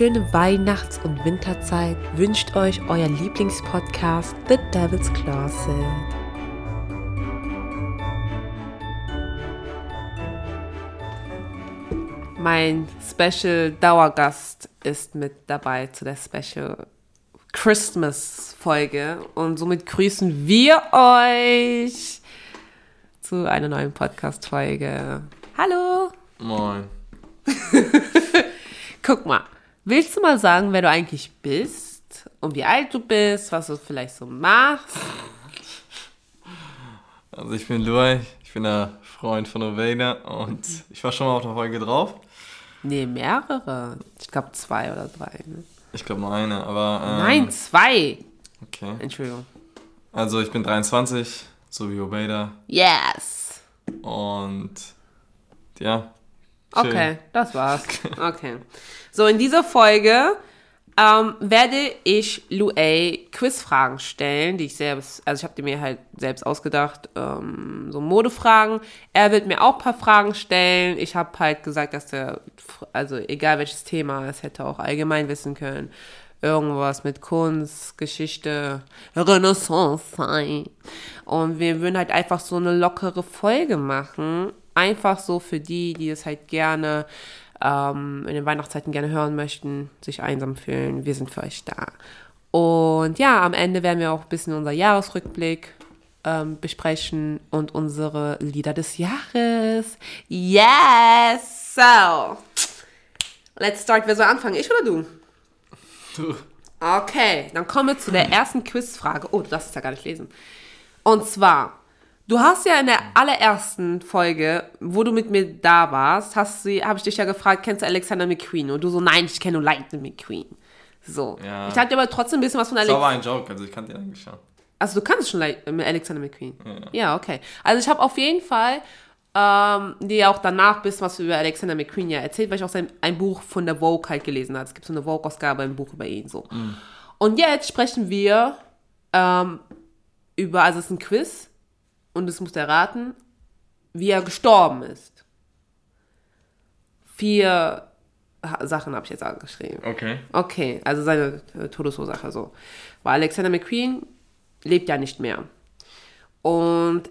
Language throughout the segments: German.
schöne Weihnachts- und Winterzeit wünscht euch euer Lieblingspodcast The Devil's Closet. Mein Special Dauergast ist mit dabei zu der Special Christmas Folge und somit grüßen wir euch zu einer neuen Podcast Folge. Hallo! Moin. Guck mal, willst du mal sagen, wer du eigentlich bist und wie alt du bist, was du vielleicht so machst? Also ich bin Luai, ich bin der Freund von Oveda und ich war schon mal auf der Folge drauf. Nee, mehrere. Ich glaube zwei oder drei. Ne? Ich glaube nur eine, aber... Ähm, Nein, zwei. Okay. Entschuldigung. Also ich bin 23, so wie Oveda Yes. und ja. chill. Okay, das war's. Okay. So, in dieser Folge ähm, werde ich Luay Quizfragen stellen, die ich selbst, also ich habe die mir halt selbst ausgedacht, ähm, so Modefragen. Er wird mir auch paar Fragen stellen. Ich habe halt gesagt, dass der, also egal welches Thema, es hätte auch allgemein wissen können. Irgendwas mit Kunst, Geschichte, Renaissance sein. Und wir würden halt einfach so eine lockere Folge machen. Einfach so für die, die es halt gerne ähm, in den Weihnachtszeiten gerne hören möchten, sich einsam fühlen. Wir sind für euch da. Und ja, am Ende werden wir auch ein bisschen unser Jahresrückblick ähm, besprechen und unsere Lieder des Jahres. Yes! So, let's start. Wer soll anfangen? Ich oder du? Du. Okay, dann kommen wir zu der ersten Quizfrage. Oh, du darfst es ja gar nicht lesen. Und zwar, du hast ja in der allerersten Folge, wo du mit mir da warst, hast sie, habe ich dich ja gefragt, kennst du Alexander McQueen? Und du so, nein, ich kenne nur Lightning McQueen. So. Ja. Ich hatte aber trotzdem ein bisschen was von Das war ein Joke, also ich kannte ihn eigentlich schon. Also du kannst schon äh, Alexander McQueen. Ja, okay. Also ich habe auf jeden Fall ähm, dir auch danach ein bisschen was über Alexander McQueen ja erzählt, weil ich auch sein, ein Buch von der Vogue halt gelesen habe. Es gibt so eine Vogue-Ausgabe, ein Buch über ihn so. Und jetzt sprechen wir ähm, über, also es ist ein Quiz und es muss erraten, wie er gestorben ist. Vier Sachen habe ich jetzt angeschrieben. Okay. Okay, also seine äh, Todesursache so. Weil Alexander McQueen lebt ja nicht mehr. Und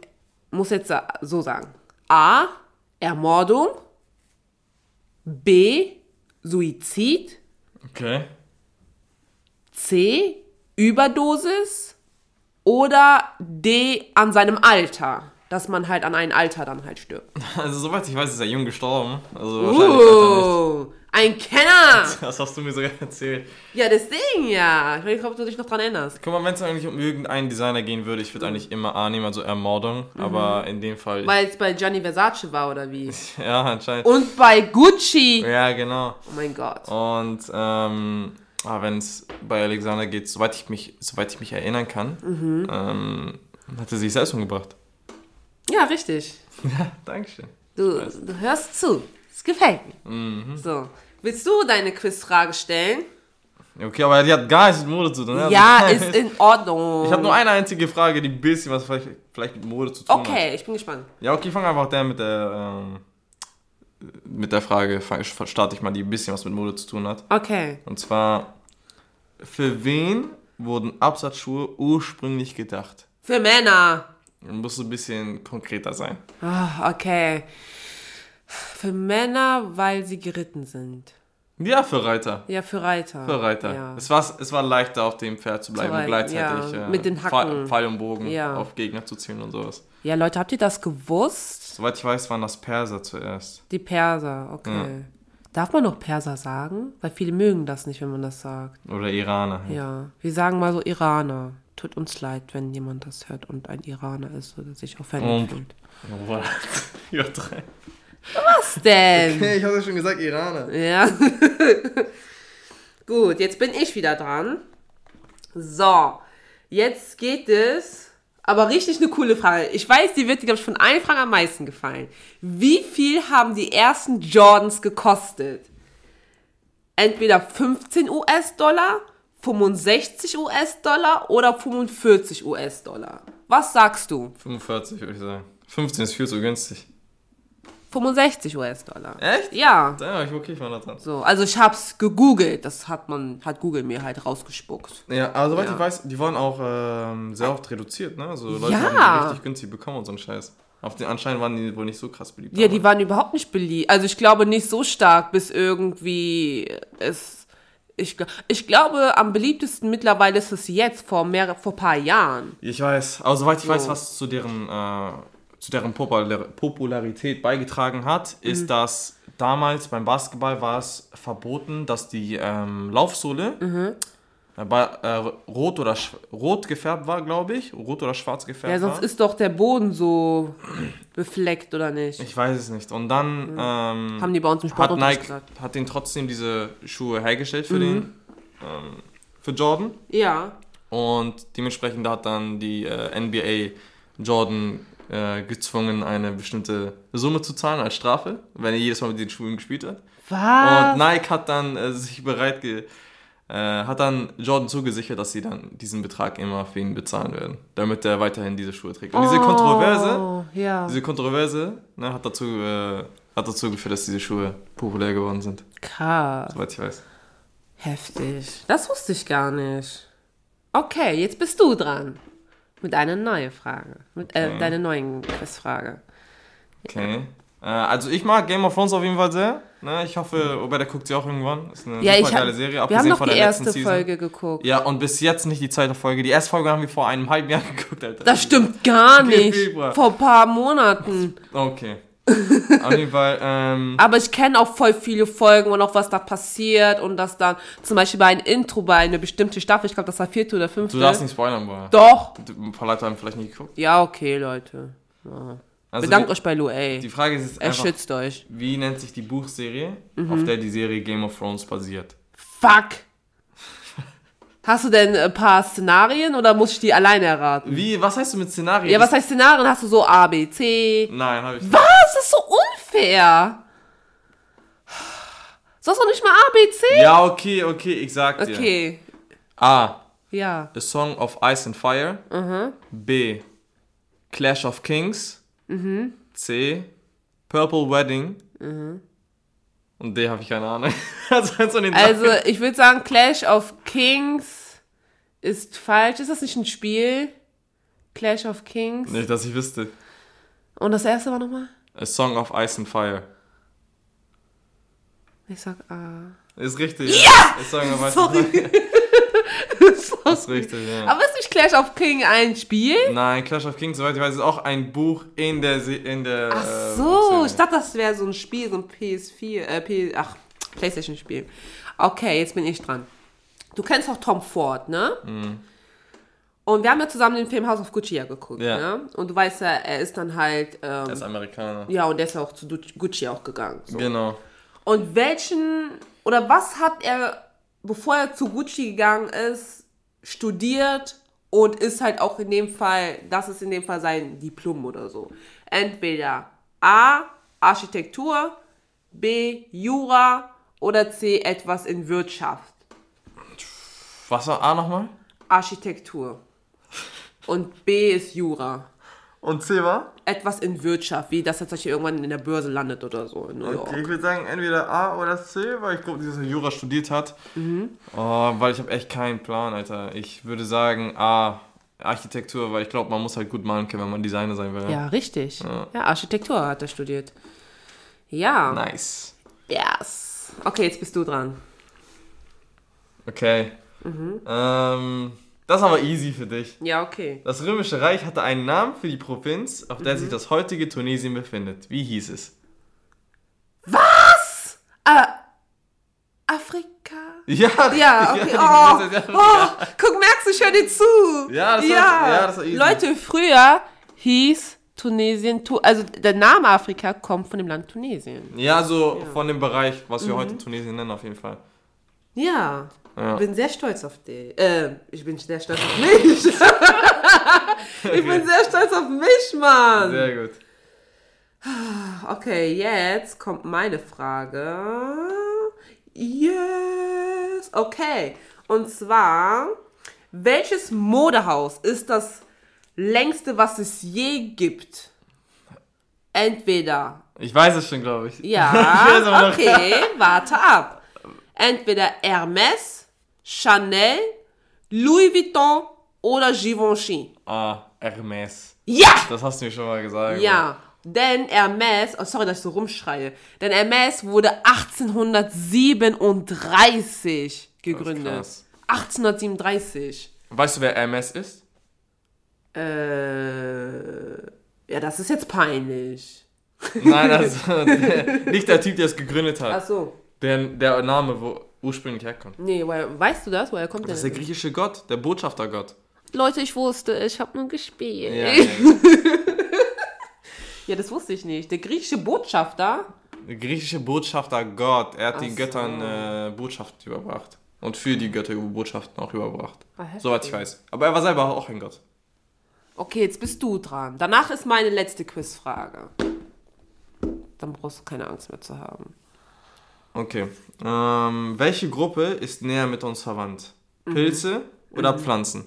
muss jetzt so sagen. A. Ermordung. B. Suizid. Okay. C. Überdosis. Oder D. An seinem Alter. Dass man halt an einem Alter dann halt stirbt. Also soweit ich weiß, ist er jung gestorben. Also wahrscheinlich hat er Uh, ein Kenner! Das hast du mir sogar erzählt. Ja, deswegen ja. Ich weiß nicht, ob du dich noch dran erinnerst. Guck mal, wenn es eigentlich um irgendeinen Designer gehen würde, ich würde eigentlich immer A nehmen, also Ermordung. Aber in dem Fall... Weil es bei Gianni Versace war, oder wie? ja, anscheinend. Und bei Gucci. Ja, genau. Oh mein Gott. Und ähm, ah, wenn es bei Alexander geht, soweit ich mich, soweit ich mich erinnern kann, Mhm. ähm, hat er sich selbst umgebracht. Ja, richtig. Ja, Dankeschön. Du, du hörst zu. Es gefällt mir. Mhm. So. Willst du deine Quizfrage stellen? Okay, aber die hat gar nichts mit Mode zu tun. ne? Ja, Also, ist in Ordnung. Ich habe nur eine einzige Frage, die ein bisschen was vielleicht, vielleicht mit Mode zu tun hat. Okay, ich bin gespannt. Ja, okay, fang einfach der mit der, ähm, mit der Frage, starte ich mal, die ein bisschen was mit Mode zu tun hat. Okay. Und zwar, für wen wurden Absatzschuhe ursprünglich gedacht? Für Männer. Man muss ein bisschen konkreter sein. Ah, okay. Für Männer, weil sie geritten sind. Ja, für Reiter. Ja, für Reiter. Für Reiter. Ja. Es, war, es war leichter, auf dem Pferd zu bleiben Zu gleichzeitig ja. äh, Mit den Pfeil, Hacken. Pfeil und Bogen Ja. auf Gegner zu zielen und sowas. ja, Leute, habt ihr das gewusst? Soweit ich weiß, waren das Perser zuerst. Die Perser, okay. Darf man noch Perser sagen? Weil viele mögen das nicht, wenn man das sagt. Oder Iraner. halt. Ja, wir sagen mal so Iraner. Tut uns leid, wenn jemand das hört und ein Iraner ist oder sich offended fühlt. What? ja, drei. Was denn? ich habe ja schon gesagt Iraner. Ja. Gut, jetzt bin ich wieder dran. So, jetzt geht es. Aber richtig eine coole Frage. Ich weiß, die wird dir, glaube ich, von allen Fragen am meisten gefallen. Wie viel haben die ersten Jordans gekostet? Entweder 15 US-Dollar, 65 US-Dollar oder 45 US-Dollar. Was sagst du? 45 würde ich sagen. 15 ist viel zu günstig. 65 US-Dollar. Echt? Ja. Ja, ich wirklich mal da dran. So, also ich hab's gegoogelt, das hat man, hat Google mir halt rausgespuckt. Ja, aber soweit Ja. ich weiß, die wurden auch ähm, sehr oft reduziert, ne? Also Leute Ja. haben die richtig günstig bekommen und so einen Scheiß. Auf den anscheinend waren die wohl nicht so krass beliebt. Ja, aber- die waren überhaupt nicht beliebt. Also ich glaube nicht so stark, bis irgendwie es. Ich, ich glaube, am beliebtesten mittlerweile ist es jetzt, vor mehr, vor paar Jahren. Ich weiß, aber soweit ich weiß, So. was zu deren, äh, zu deren Popular Popularität beigetragen hat, Mhm. ist, dass damals beim Basketball war es verboten, dass die ähm, Laufsohle Mhm. äh, äh, rot oder rot gefärbt war, glaube ich. Rot oder schwarz gefärbt Ja, sonst war. ist doch der Boden so befleckt, oder nicht? Ich weiß es nicht. Und dann ähm, Haben die bei uns im hat Sportunterricht Nike gesagt. hat den trotzdem diese Schuhe hergestellt für Mhm. den ähm, für Jordan. Ja. Und dementsprechend hat dann die äh, NBA Jordan äh, gezwungen, eine bestimmte Summe zu zahlen als Strafe, wenn er jedes Mal mit den Schuhen gespielt hat. Was? Und Nike hat dann äh, sich bereit ge äh, hat dann Jordan zugesichert, dass sie dann diesen Betrag immer für ihn bezahlen werden, damit er weiterhin diese Schuhe trägt. Und diese Kontroverse, Oh, ja. diese Kontroverse ne, hat, dazu, äh, hat dazu geführt, dass diese Schuhe populär geworden sind, Krass. soweit ich weiß. Heftig. Das wusste ich gar nicht. Okay, jetzt bist du dran. Mit einer neuen Frage. Mit äh, Okay. deiner neuen Quizfrage. Okay. Äh, also ich mag Game of Thrones auf jeden Fall sehr. Ne? Ich hoffe, Oberda guckt sie auch irgendwann. Ist eine Ja, ich super hab, geile Serie. wir haben abgesehen noch von die der erste. Folge geguckt. Ja, und bis jetzt nicht die zweite Folge. Die erste Folge haben wir vor einem halben Jahr geguckt, Alter. Das stimmt gar nicht. Vor ein paar Monaten. Okay. auf jeden Fall, ähm, Aber ich kenne auch voll viele Folgen und auch was da passiert und dass dann zum Beispiel bei einem Intro bei einer bestimmten Staffel, ich glaube, das war vierte oder fünfte. du darfst nicht spoilern, boah. Doch. Ein paar Leute haben vielleicht nicht geguckt. Ja, okay, Leute. Ja. Also Bedankt die, euch bei Lou, ey. die Frage ist jetzt Er einfach, schützt euch. wie nennt sich die Buchserie, Mhm. auf der die Serie Game of Thrones basiert? Fuck. Hast du denn ein paar Szenarien oder muss ich die alleine erraten? Wie, was heißt du mit Szenarien? Ja, was heißt Szenarien? Hast du so A, B, C? Nein, habe ich nicht. Was? Das ist so unfair. Sollst du nicht mal A, B, C? Ja, okay, okay, ich sag dir. Okay. A. Ja. A Song of Ice and Fire. Mhm. B. Clash of Kings. C. Purple Wedding. Und D habe ich keine Ahnung. also. Also, ich würde sagen, Clash of Kings ist falsch. Ist das nicht ein Spiel? Clash of Kings. Nicht, dass ich wüsste. Und das erste war nochmal? A Song of Ice and Fire. Ich sag A. Ist richtig. Ja! A Song of Ice and Fire. Ist richtig, ja. Aber ist nicht Clash of King ein Spiel? Nein, Clash of Kings, soweit ich weiß, ist auch ein Buch in der Se in der Ach äh, so, Buchserie. ich dachte, das wäre so ein Spiel, so ein PS4, äh, P ach, Playstation-Spiel. Okay, jetzt bin ich dran. Du kennst auch Tom Ford, ne? Und wir haben ja zusammen den Film House of Gucci ja geguckt, Ja. ne? Und du weißt ja, er ist dann halt, ähm, Er ist Amerikaner. ja, und der ist ja auch zu Gucci auch gegangen. So. Genau. Und welchen, oder was hat er, bevor er zu Gucci gegangen ist, studiert und ist halt auch in dem Fall, das ist in dem Fall sein Diplom oder so. Entweder A, Architektur, B, Jura oder C, etwas in Wirtschaft. Was war A nochmal? Architektur. Und B ist Jura. Und C war? Etwas in Wirtschaft, wie das Beispiel irgendwann in der Börse landet oder so. Okay, ich würde sagen entweder A oder C, weil ich glaube, dass er Jura studiert hat. Mhm. Oh, weil ich habe echt keinen Plan, Alter. Ich würde sagen A, Architektur, weil ich glaube, man muss halt gut malen können, wenn man Designer sein will. Ja, richtig. Ja. Ja, Architektur hat er studiert. Ja. Nice. Yes. Okay, jetzt bist du dran. Okay. Ähm, das ist aber easy für dich. Ja, okay. Das Römische Reich hatte einen Namen für die Provinz, auf Mhm. der sich das heutige Tunesien befindet. Wie hieß es? Äh, Afrika? Ja, Ja, okay. Oh, heißt oh, Afrika. guck, merkst du, ich höre dir zu. Ja, das war- ja. ja, das war easy. Leute, früher hieß Tunesien, Tu- also der Name Afrika kommt von dem Land Tunesien. Ja, so von dem Bereich, was wir heute Tunesien nennen, auf jeden Fall. Ja. Ja. Ich bin sehr stolz auf dich. Äh, ich bin sehr stolz auf mich. ich bin sehr stolz auf mich, Mann. Sehr gut. Okay, jetzt kommt meine Frage. Yes. Okay. Und zwar, welches Modehaus ist das längste, was es je gibt? Entweder Ich weiß es schon, glaube ich. Ja, okay, warte ab. Entweder Hermes, Chanel, Louis Vuitton oder Givenchy. Ah, Hermes. Ja! Das hast du mir schon mal gesagt. Ja, denn Hermes, oh sorry, dass ich so rumschreie, denn Hermes wurde 1837 gegründet. krass. 1837. Weißt du, wer Hermes ist? Äh, ja, das ist jetzt peinlich. Nein, also der, nicht der Typ, der es gegründet hat. Ach so. Der, der Name, wo ursprünglich herkommt. Nee, woher, weißt du das? Woher kommt Das ist der? griechische Gott, der Botschaftergott. Leute, ich wusste, ich habe nur gespielt. Ja, Ja. ja. das wusste ich nicht. Der griechische Botschafter. Der griechische Botschafter Gott. Er hat Ach den so. Göttern äh, Botschaft überbracht. Und für die Götter Botschaften auch überbracht. Ah. Soweit ich weiß. Aber er war selber auch ein Gott. Okay, jetzt bist du dran. Danach ist meine letzte Quizfrage. Dann brauchst du keine Angst mehr zu haben. Okay. Ähm, welche Gruppe ist näher mit uns verwandt? Pilze oder Pflanzen?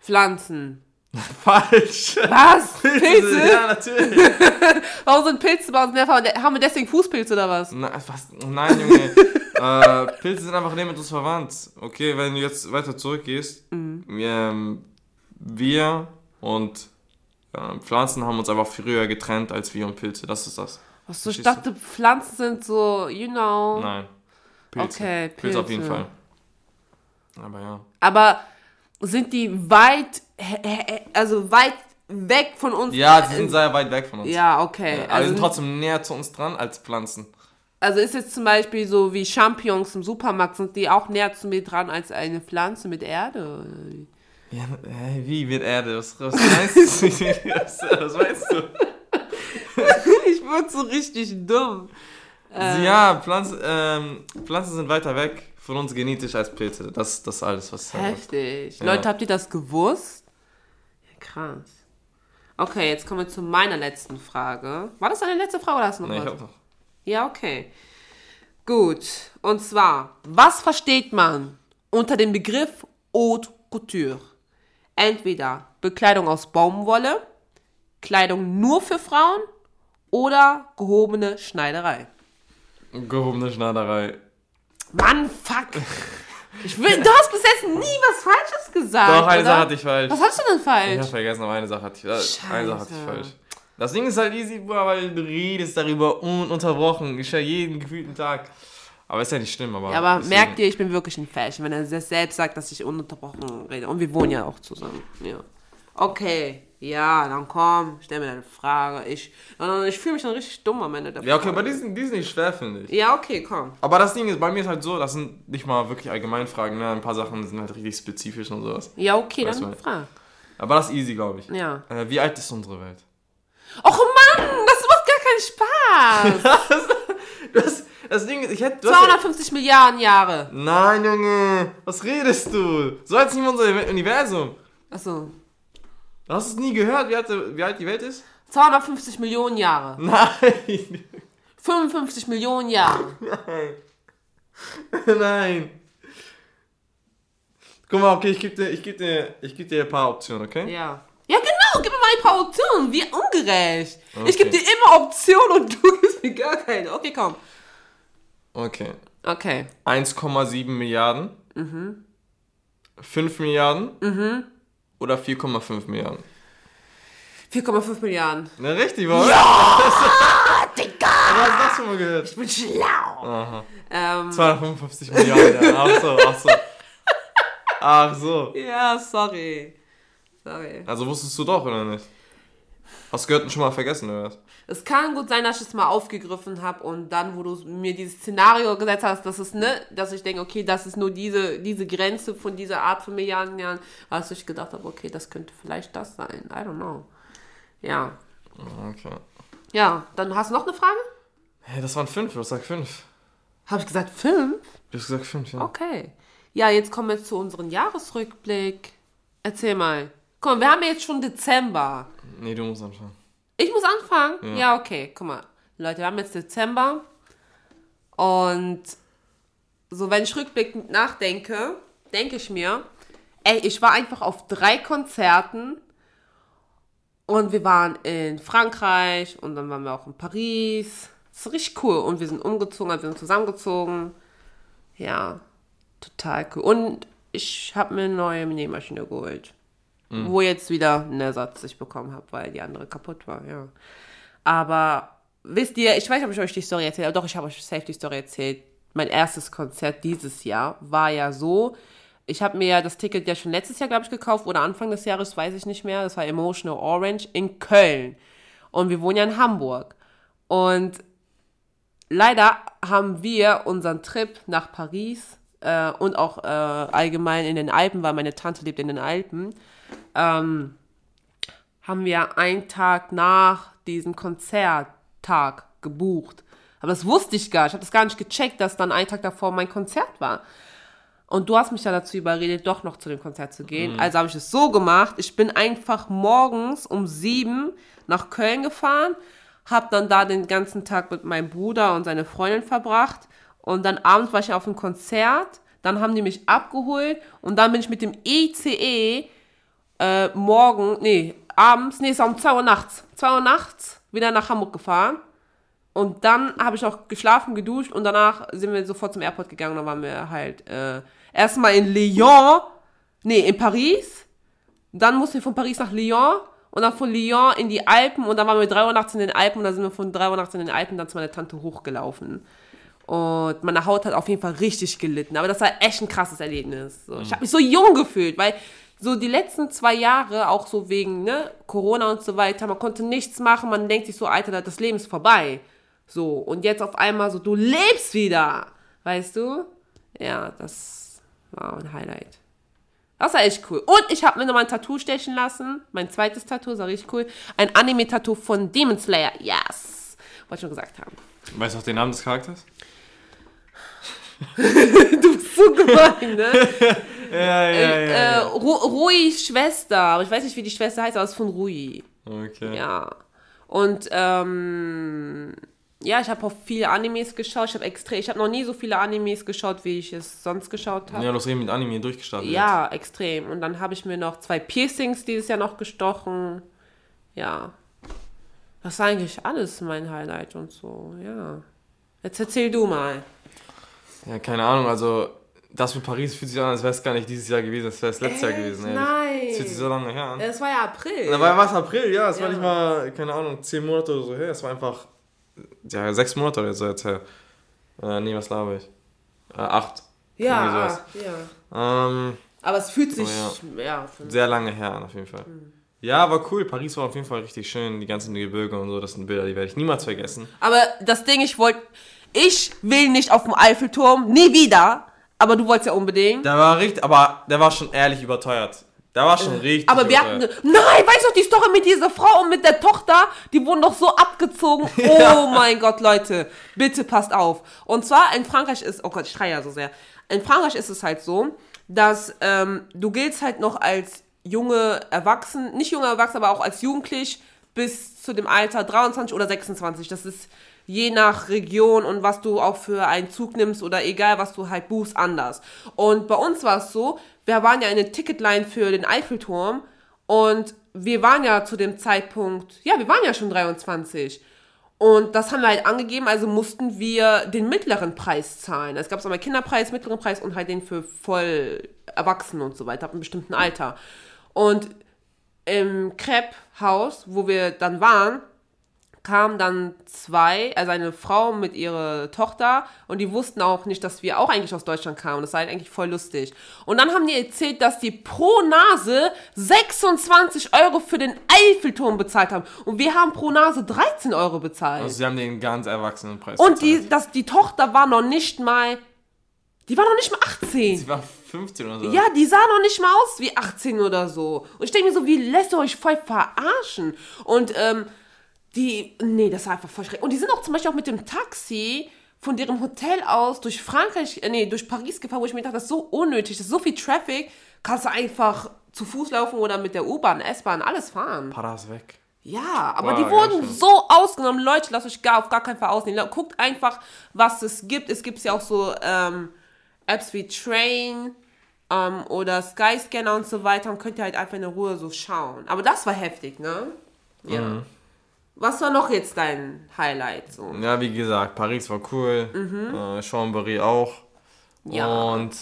Pflanzen. Falsch. Was? Pilze? Ja, natürlich. Warum sind Pilze bei uns mehr verwandt? Haben wir deswegen Fußpilze oder was? Na, was? Nein, Junge. äh, Pilze sind einfach näher mit uns verwandt. Okay, wenn du jetzt weiter zurückgehst, ähm, wir und äh, Pflanzen haben uns einfach früher getrennt als wir und Pilze. Das ist das. Achso, ich Verstehst du? dachte, Pflanzen sind so, you know. Nein. Pilze. Okay, Pilze auf jeden Pilze. Fall. Aber ja. Aber sind die weit, also weit weg von uns? Ja, sie sind sehr weit weg von uns. Ja, okay. Aber die Also, sind trotzdem näher zu uns dran als Pflanzen. also ist jetzt zum Beispiel so wie Champignons im Supermarkt, sind die auch näher zu mir dran als eine Pflanze mit Erde? Ja, wie mit Erde? Was, was meinst du? was, was meinst du? Ich wurde so richtig dumm. Äh. Ja, Pflanzen, ähm, Pflanzen sind weiter weg von uns genetisch als Pilze. Das, das ist alles, was ich. Heftig. Ja. Leute, habt ihr das gewusst? Ja, krass. Okay, jetzt kommen wir zu meiner letzten Frage. War das deine letzte Frage oder hast du noch Nee, ich was? hab noch. Ja, okay. Gut. Und zwar, was versteht man unter dem Begriff Haute Couture? Entweder Bekleidung aus Baumwolle, Kleidung nur für Frauen oder gehobene Schneiderei. Gehobene Schneiderei. Mann, fuck. Ich will, du hast bis jetzt nie was Falsches gesagt. Doch, eine oder? Sache hatte ich falsch. Was hast du denn Ich falsch? hab vergessen, aber eine Sache hatte ich, äh, eine Sache hatte ich Scheiße. falsch. Das Ding ist halt easy, Bruder, weil du redest darüber ununterbrochen. Ich höre jeden gefühlten Tag. Aber ist ja nicht schlimm, aber. Ja, aber merkt ihr, ich bin wirklich ein Fashion, wenn er selbst sagt, dass ich ununterbrochen rede. Und wir wohnen ja auch zusammen. Ja. Okay, ja, dann komm, stell mir deine Frage. Ich, ich fühle mich dann richtig dumm am Ende der Ja, okay, Frage. aber die sind, die sind nicht schwer, finde ich. Ja, okay, komm. Aber das Ding ist, bei mir ist halt so, das sind nicht mal wirklich Allgemeinfragen, ne? Ein paar Sachen sind halt richtig spezifisch und sowas. Ja, okay, Weißt dann frag. Aber das ist easy, glaube ich. Ja. Äh, wie alt ist unsere Welt? Och Mann, das macht gar keinen Spaß. Das, das Ding ist, ich hätte. du hast ja- 250 Milliarden Jahre. Nein, Junge, was redest du? So alt ist nicht unser Universum. Achso. Du hast es nie gehört, wie alt, wie alt die Welt ist? 250 Millionen Jahre. Nein, 55 Millionen Jahre. nein. Guck mal, okay, ich gebe dir, ich geb dir, ich geb dir ein paar Optionen, okay? Ja. Ja, genau, gib mir mal ein paar Optionen. Wie ungerecht. Ich Okay. gebe dir immer Optionen und du gibst mir gar keine. Okay, komm. Okay. Okay. 1,7 Milliarden. Mhm. 5 Milliarden. Oder 4,5 Milliarden. 4,5 Milliarden. Na, richtig, wa? Ja, Digga! Was hast du das schon mal gehört? Ich bin schlau. Aha. Ähm, 255 Milliarden, ja. Ach so, ach so. Ach so. ja, sorry. Sorry. Also wusstest du doch, oder nicht? Hast du gehört und schon mal vergessen, oder was? Es kann gut sein, dass ich es mal aufgegriffen habe und dann, wo du mir dieses Szenario gesetzt hast, dass es ne, dass ich denke, okay, das ist nur diese, diese Grenze von dieser Art von Milliarden Jahren, als ich gedacht habe, okay, das könnte vielleicht das sein. I don't know. Ja. Okay. Ja, dann hast du noch eine Frage? Hey, das waren fünf, was sag fünf? Habe ich gesagt fünf? Du hast gesagt fünf, ja. Okay. Ja, jetzt kommen wir zu unserem Jahresrückblick. Erzähl mal. Komm, wir haben jetzt schon Dezember. Nee, du musst anfangen. Ich muss anfangen? Ja. okay. Guck mal. Leute, wir haben jetzt Dezember. Und so, wenn ich rückblickend nachdenke, denke ich mir, ey, ich war einfach auf drei Konzerten Und wir waren in Frankreich und dann waren wir auch in Paris. Das ist richtig cool. Und wir sind umgezogen, also wir sind zusammengezogen. Ja, total cool. Und ich habe mir eine neue Nähmaschine geholt. Mhm. Wo jetzt wieder einen Ersatz ich bekommen habe, weil die andere kaputt war, ja. Aber wisst ihr, ich weiß nicht, ob ich euch die Story erzählt habe. Doch, ich habe euch safe die Story erzählt. Mein erstes Konzert dieses Jahr war ja so, ich habe mir ja das Ticket ja schon letztes Jahr, glaube ich, gekauft oder Anfang des Jahres, weiß ich nicht mehr. Das war Emotional Orange in Köln. Und wir wohnen ja in Hamburg. Und leider haben wir unseren Trip nach Paris äh, und auch äh, allgemein in den Alpen, weil meine Tante lebt in den Alpen, ähm, haben wir einen Tag nach diesem Konzerttag gebucht. Aber das wusste ich gar nicht. Ich habe das gar nicht gecheckt, dass dann ein Tag davor mein Konzert war. Und du hast mich ja dazu überredet, doch noch zu dem Konzert zu gehen. Mhm. Also habe ich es so gemacht. Ich bin einfach morgens um sieben nach Köln gefahren, habe dann da den ganzen Tag mit meinem Bruder und seine Freundin verbracht. Und dann abends war ich auf einem Konzert. Dann haben die mich abgeholt und dann bin ich mit dem ECE äh, morgen, nee, abends, nee, es war um 2 Uhr nachts, 2 Uhr nachts wieder nach Hamburg gefahren. Und dann habe ich noch geschlafen, geduscht und danach sind wir sofort zum Airport gegangen. Dann waren wir halt äh, erstmal in Lyon, nee, in Paris. Dann mussten wir von Paris nach Lyon und dann von Lyon in die Alpen und dann waren wir 3 Uhr nachts in den Alpen und dann sind wir von 3 Uhr nachts in den Alpen dann zu meiner Tante hochgelaufen. Und meine Haut hat auf jeden Fall richtig gelitten. Aber das war echt ein krasses Erlebnis. So, ich habe mich so jung gefühlt, weil so die letzten zwei Jahre, auch so wegen ne, Corona und so weiter, man konnte nichts machen, man denkt sich so, Alter, das Leben ist vorbei. So, und jetzt auf einmal so, du lebst wieder. Weißt du? Ja, das war ein Highlight. Das war echt cool. Und ich habe mir nochmal ein Tattoo stechen lassen. Mein zweites Tattoo, sah richtig cool. Ein Anime-Tattoo von Demon Slayer. Yes. Wollte ich schon gesagt haben. Weißt du auch den Namen des Charakters? du bist so gemein, ne? Ja, ja, äh, ja. Äh, Ruis Schwester, aber ich weiß nicht, wie die Schwester heißt, aber es ist von Rui. Okay. Ja. Und ähm, ja, ich habe auch viele Animes geschaut. Ich habe extrem, ich habe noch nie so viele Animes geschaut, wie ich es sonst geschaut habe. Ja, du hast eben mit Anime durchgestartet. Ja, jetzt. extrem. Und dann habe ich mir noch zwei Piercings dieses Jahr noch gestochen. Ja. Das ist eigentlich alles mein Highlight und so, ja. Jetzt erzähl du mal. Ja, keine Ahnung, also das mit Paris fühlt sich an, als wäre es gar nicht dieses Jahr gewesen, als wäre es letztes Jahr gewesen. Ey. Nein. Das fühlt sich so lange her an. Es war ja April. Da war es April, ja. Es ja. war nicht mal, keine Ahnung, zehn Monate oder so her. Es war einfach, ja, sechs Monate oder so jetzt her. Äh, nee, was laber ich? Äh, acht. Ja, ja. Ähm, Aber es fühlt sich, oh, ja, ja sehr lange her an, auf jeden Fall. Mhm. Ja, war cool. Paris war auf jeden Fall richtig schön. Die ganzen Gebirge und so, das sind Bilder, die werde ich niemals vergessen. Aber das Ding, ich wollte ich will nicht auf dem Eiffelturm, nie wieder. Aber du wolltest ja unbedingt. Der war richtig, aber der war schon ehrlich überteuert. Der war schon richtig. Aber wir hatten. Nein, weißt du die Story mit dieser Frau und mit der Tochter? Die wurden doch so abgezogen. Oh mein Gott, Leute. Bitte passt auf. Und zwar in Frankreich ist. Oh Gott, ich schreie ja so sehr. In Frankreich ist es halt so, dass ähm, du giltst halt noch als junge Erwachsene, nicht junge Erwachsene, aber auch als Jugendlich bis zu dem Alter 23 oder 26. Das ist je nach Region und was du auch für einen Zug nimmst oder egal, was du halt buchst, anders. Und bei uns war es so, wir waren ja in der Ticketline für den Eiffelturm und wir waren ja zu dem Zeitpunkt, ja, wir waren ja schon 23. Und das haben wir halt angegeben, also mussten wir den mittleren Preis zahlen. Es gab einmal Kinderpreis, mittleren Preis und halt den für voll Erwachsene und so weiter, ab einem bestimmten Alter. Und im Crepe-Haus, wo wir dann waren, kamen dann zwei, also eine Frau mit ihrer Tochter und die wussten auch nicht, dass wir auch eigentlich aus Deutschland kamen. Das war halt eigentlich voll lustig. Und dann haben die erzählt, dass die pro Nase 26 Euro für den Eiffelturm bezahlt haben. Und wir haben pro Nase 13 Euro bezahlt. Also sie haben den ganz erwachsenen Preis Und bezahlt. die, das, die Tochter war noch nicht mal, die war noch nicht mal 18. Sie war 15 oder so. Ja, die sah noch nicht mal aus wie 18 oder so. Und ich denke mir so, wie lässt ihr euch voll verarschen? Und, ähm, die, nee, das war einfach voll schrecklich. Und die sind auch zum Beispiel auch mit dem Taxi von deren Hotel aus durch Frankreich, äh, nee, durch Paris gefahren, wo ich mir dachte, das ist so unnötig, das ist so viel Traffic, kannst du einfach zu Fuß laufen oder mit der U-Bahn, S-Bahn, alles fahren. Paras weg. Ja, aber Boah, die wurden so ausgenommen. Leute, lasst euch gar auf gar keinen Fall ausnehmen. Guckt einfach, was es gibt. Es gibt ja auch so ähm, Apps wie Train ähm, oder Skyscanner und so weiter und könnt ihr halt einfach in Ruhe so schauen. Aber das war heftig, ne? Ja. Mhm. Was war noch jetzt dein Highlight? So? Ja, wie gesagt, Paris war cool, mhm. äh, Chambéry auch. Ja. Und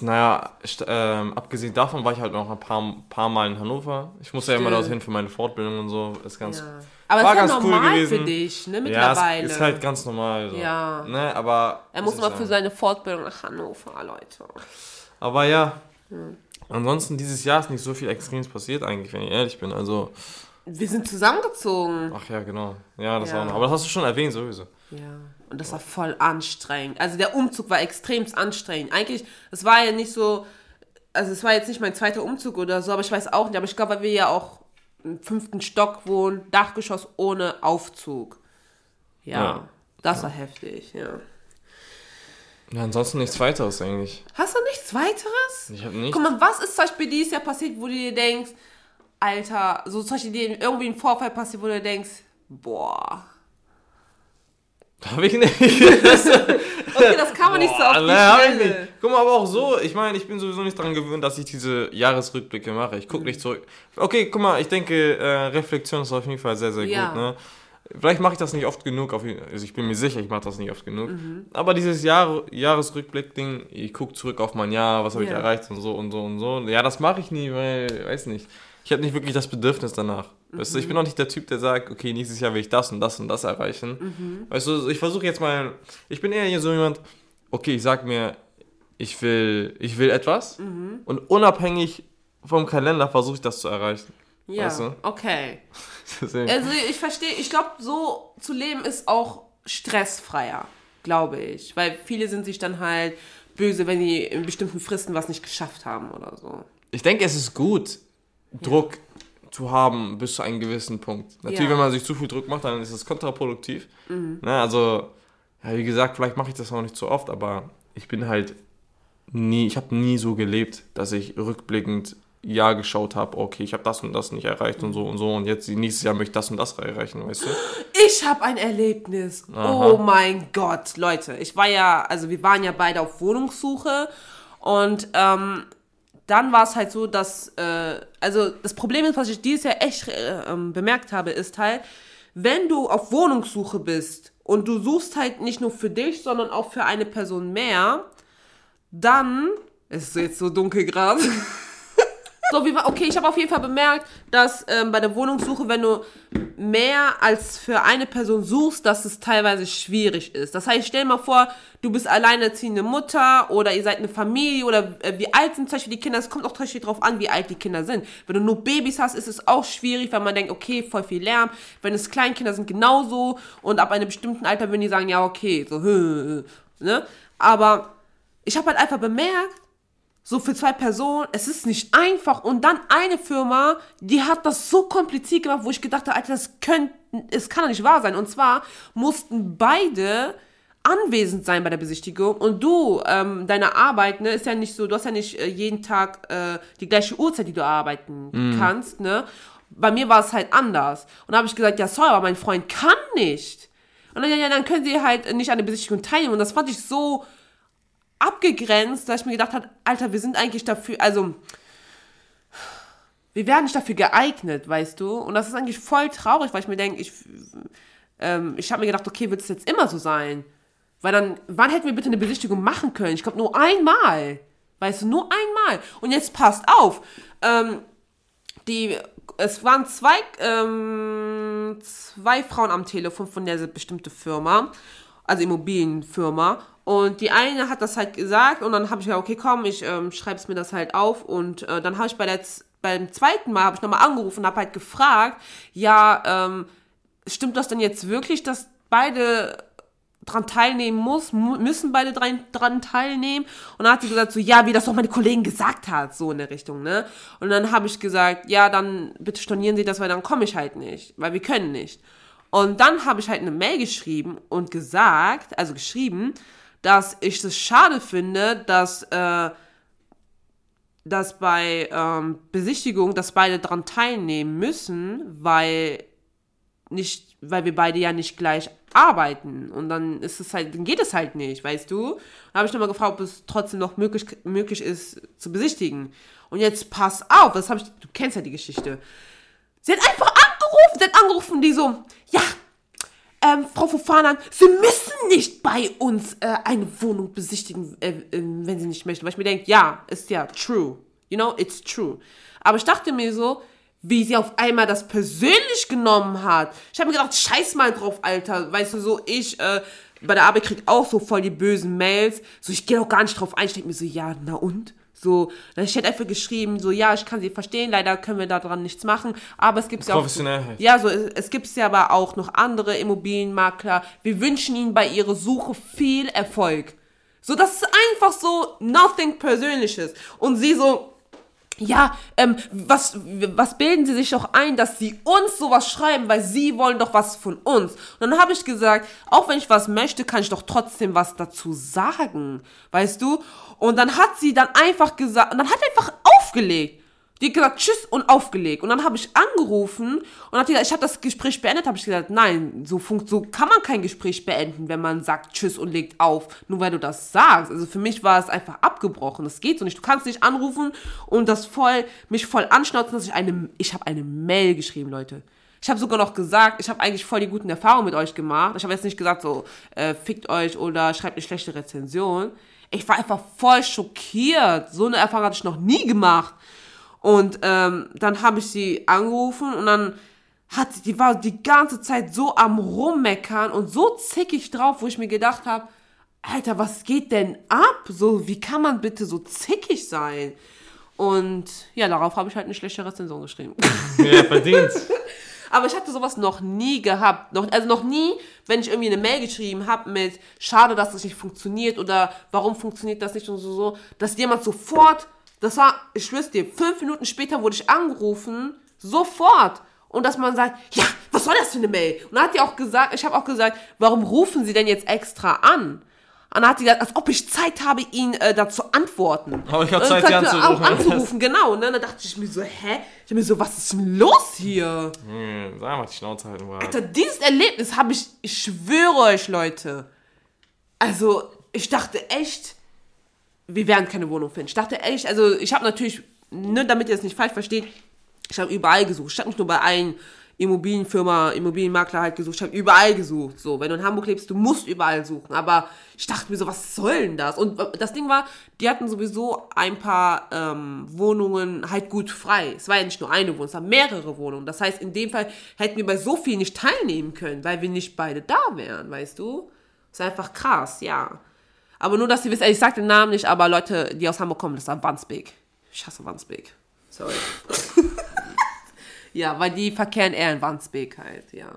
naja, ähm, abgesehen davon war ich halt noch ein paar, paar Mal in Hannover. Ich musste Stimmt. ja immer dorthin für meine Fortbildung und so. Ist ganz, ja. Aber war ist ganz ja normal cool gewesen. für dich, ne, mittlerweile. Ja, ist, halt ganz normal. So. Ja. Ne, aber... Er muss mal für seine Fortbildung nach Hannover, Leute. Aber ja, hm. ansonsten dieses Jahr ist nicht so viel Extremes passiert eigentlich, wenn ich ehrlich bin. Also... Wir sind zusammengezogen. Ach ja, genau. Ja, das ja. auch noch. Aber das hast du schon erwähnt sowieso. Ja. Und das war voll anstrengend. Also der Umzug war extrem anstrengend. Eigentlich, es war ja nicht so, also es war jetzt nicht mein zweiter Umzug oder so, aber ich weiß auch nicht. Aber ich glaube, weil wir ja auch im fünften Stock wohnen, Dachgeschoss ohne Aufzug. Ja, ja. das ja. war heftig, ja. Ja, ansonsten nichts weiteres eigentlich. Hast du nichts weiteres? Ich hab nichts. Guck mal, was ist zum Beispiel dieses Jahr passiert, wo du dir denkst, Alter, so zum Beispiel dir irgendwie ein Vorfall passiert, wo du denkst, boah. Habe ich nicht. okay, das kann man nicht so auf die Schnelle. Guck mal, aber auch so, ich meine, ich bin sowieso nicht daran gewöhnt, dass ich diese Jahresrückblicke mache. Ich gucke mhm. nicht zurück. Okay, guck mal, ich denke, äh, Reflexion ist auf jeden Fall sehr, sehr ja. gut. Ne? Vielleicht mache ich das nicht oft genug, auf, also ich bin mir sicher, ich mache das nicht oft genug. Mhm. Aber dieses Jahr, Jahresrückblick-Ding, ich gucke zurück auf mein Jahr, was habe ja. ich erreicht und so und so und so. Ja, das mache ich nie, weil, weiß nicht ich habe nicht wirklich das Bedürfnis danach. Mhm. Weißt du, ich bin auch nicht der Typ, der sagt, okay, nächstes Jahr will ich das und das und das erreichen. Mhm. Weißt du, ich versuche jetzt mal, ich bin eher so jemand, okay, ich sag mir, ich will, ich will etwas mhm. und unabhängig vom Kalender versuche ich das zu erreichen. Ja, weißt du? okay. also ich verstehe, ich glaube, so zu leben ist auch stressfreier, glaube ich. Weil viele sind sich dann halt böse, wenn die in bestimmten Fristen was nicht geschafft haben oder so. Ich denke, es ist gut, Druck zu haben bis zu einem gewissen Punkt. Natürlich, ja. wenn man sich zu viel Druck macht, dann ist das kontraproduktiv. Mhm. Ne, also, ja, wie gesagt, vielleicht mache ich das auch nicht so oft, aber ich bin halt nie, ich habe nie so gelebt, dass ich rückblickend Jahr geschaut habe, okay, ich habe das und das nicht erreicht und so und so und jetzt nächstes Jahr möchte ich das und das erreichen, weißt du? Ich habe ein Erlebnis. Aha. Oh mein Gott, Leute, ich war ja, also wir waren ja beide auf Wohnungssuche und ähm, dann war es halt so, dass, äh, also das Problem ist, was ich dieses Jahr echt äh, ähm, bemerkt habe, ist halt, wenn du auf Wohnungssuche bist und du suchst halt nicht nur für dich, sondern auch für eine Person mehr, dann, es ist jetzt so dunkel gerade, So, wie, okay, ich habe auf jeden Fall bemerkt, dass ähm, bei der Wohnungssuche, wenn du mehr als für eine Person suchst, dass es teilweise schwierig ist. Das heißt, stell dir mal vor, du bist alleinerziehende Mutter oder ihr seid eine Familie oder äh, wie alt sind zum Beispiel die Kinder. Es kommt auch tatsächlich drauf an, wie alt die Kinder sind. Wenn du nur Babys hast, ist es auch schwierig, weil man denkt, okay, voll viel Lärm. Wenn es Kleinkinder sind, genauso. Und ab einem bestimmten Alter würden die sagen, ja, okay, so, ne? Aber ich habe halt einfach bemerkt, so für zwei Personen, es ist nicht einfach. Und dann eine Firma, die hat das so kompliziert gemacht, wo ich gedacht habe, Alter, das könnte, es kann doch nicht wahr sein. Und zwar mussten beide anwesend sein bei der Besichtigung und du, ähm, deine Arbeit, ne, ist ja nicht so, du hast ja nicht äh, jeden Tag äh, die gleiche Uhrzeit, die du arbeiten mm. kannst, ne. Bei mir war es halt anders. Und da habe ich gesagt, ja, sorry, aber mein Freund kann nicht. Und dann, ja, dann können sie halt nicht an der Besichtigung teilnehmen. Und das fand ich so, abgegrenzt, dass ich mir gedacht habe, Alter, wir sind eigentlich dafür, also wir werden nicht dafür geeignet, weißt du? Und das ist eigentlich voll traurig, weil ich mir denke, ich, ähm, ich habe mir gedacht, okay, wird es jetzt immer so sein? Weil dann, wann hätten wir bitte eine Besichtigung machen können? Ich glaube, nur einmal. Weißt du, nur einmal. Und jetzt passt auf. Ähm, die, es waren zwei, ähm, zwei Frauen am Telefon von der bestimmten Firma, also Immobilienfirma. Und die eine hat das halt gesagt und dann habe ich gesagt, okay, komm, ich ähm, schreibe es mir das halt auf. Und äh, dann habe ich bei der, beim zweiten Mal habe ich nochmal angerufen und habe halt gefragt, ja, ähm, stimmt das denn jetzt wirklich, dass beide dran teilnehmen muss, müssen beide dran, dran teilnehmen. Und dann hat sie gesagt, so, ja, wie das doch meine Kollegin gesagt hat, so in der Richtung, ne? Und dann habe ich gesagt, ja, dann bitte stornieren Sie das, weil dann komme ich halt nicht, weil wir können nicht. Und dann habe ich halt eine Mail geschrieben und gesagt, also geschrieben, dass ich es schade finde, dass, äh, dass bei ähm, Besichtigung, dass beide daran teilnehmen müssen, weil nicht, weil wir beide ja nicht gleich arbeiten. Und dann ist es halt, dann geht es halt nicht, weißt du? Dann habe ich nochmal gefragt, ob es trotzdem noch möglich, möglich ist zu besichtigen. Und jetzt pass auf, das habe ich, du kennst ja die Geschichte. Sie hat einfach angerufen, sie hat angerufen, die so, ja, ähm, Frau Fofana, Sie müssen nicht bei uns äh, eine Wohnung besichtigen, äh, äh, wenn Sie nicht möchten. Weil ich mir denke, ja, ist ja true. You know, it's true. Aber ich dachte mir so, wie sie auf einmal das persönlich genommen hat. Ich habe mir gedacht, scheiß mal drauf, Alter. Weißt du, so ich äh, bei der Arbeit krieg auch so voll die bösen Mails. So, ich gehe auch gar nicht drauf ein. Ich denke mir so, ja, na und? So, dann hätte einfach geschrieben, so, ja, ich kann sie verstehen, leider können wir daran nichts machen, aber es gibt ja auch. Ja, so, es, es gibt ja aber auch noch andere Immobilienmakler. Wir wünschen ihnen bei ihrer Suche viel Erfolg. So, das ist einfach so nothing Persönliches. Und sie so, ja, ähm, was, was bilden Sie sich doch ein, dass Sie uns sowas schreiben, weil Sie wollen doch was von uns. Und dann habe ich gesagt, auch wenn ich was möchte, kann ich doch trotzdem was dazu sagen, weißt du? Und dann hat sie dann einfach gesagt, und dann hat sie einfach aufgelegt. Die hat gesagt, tschüss und aufgelegt. Und dann habe ich angerufen und hat gesagt, ich habe das Gespräch beendet, habe ich gesagt, nein, so, funkt, so kann man kein Gespräch beenden, wenn man sagt tschüss und legt auf, nur weil du das sagst. Also für mich war es einfach abgebrochen. Das geht so nicht. Du kannst nicht anrufen und das voll, mich voll anschnauzen, dass ich eine, ich habe eine Mail geschrieben, Leute. Ich habe sogar noch gesagt, ich habe eigentlich voll die guten Erfahrungen mit euch gemacht. Ich habe jetzt nicht gesagt, so, äh, fickt euch oder schreibt eine schlechte Rezension. Ich war einfach voll schockiert. So eine Erfahrung hatte ich noch nie gemacht. Und ähm, dann habe ich sie angerufen und dann hat sie, die war die ganze Zeit so am rummeckern und so zickig drauf, wo ich mir gedacht habe, Alter, was geht denn ab? So, wie kann man bitte so zickig sein? Und ja, darauf habe ich halt eine schlechte Rezension geschrieben. Ja, verdient. Aber ich hatte sowas noch nie gehabt. Noch, also noch nie, wenn ich irgendwie eine Mail geschrieben habe mit schade, dass das nicht funktioniert oder warum funktioniert das nicht und so, so, dass jemand sofort, das war, ich schwör's dir, fünf Minuten später wurde ich angerufen, sofort. Und dass man sagt, ja, was soll das für eine Mail? Und dann hat die auch gesagt, ich habe auch gesagt, warum rufen sie denn jetzt extra an? Und dann hat sie gesagt, als ob ich Zeit habe, ihnen äh, da zu antworten. Aber ich hab Und Zeit, sie sie auch anzurufen. anzurufen, genau. Ne? Dann dachte ich mir so, hä? Ich hab mir so, was ist denn los hier? Hm, sag mal die Schnauze halten, Bruder. Alter, dieses Erlebnis habe ich, ich schwöre euch, Leute. Also, ich dachte echt, wir werden keine Wohnung finden. Ich dachte echt, also ich habe natürlich, ne, damit ihr es nicht falsch versteht, ich habe überall gesucht. Ich habe nicht nur bei einem Immobilienfirma, Immobilienmakler halt gesucht, ich habe überall gesucht. So, wenn du in Hamburg lebst, du musst überall suchen. Aber ich dachte mir so, was soll denn das? Und das Ding war, die hatten sowieso ein paar ähm, Wohnungen halt gut frei. Es war ja nicht nur eine Wohnung, es waren mehrere Wohnungen. Das heißt, in dem Fall hätten wir bei so viel nicht teilnehmen können, weil wir nicht beide da wären, weißt du? ist einfach krass, ja. Aber nur, dass ihr wisst, ich sag den Namen nicht, aber Leute, die aus Hamburg kommen, das ist Wandsbek. Ich hasse Wandsbek. Sorry. ja, weil die verkehren eher in Wandsbek halt, ja.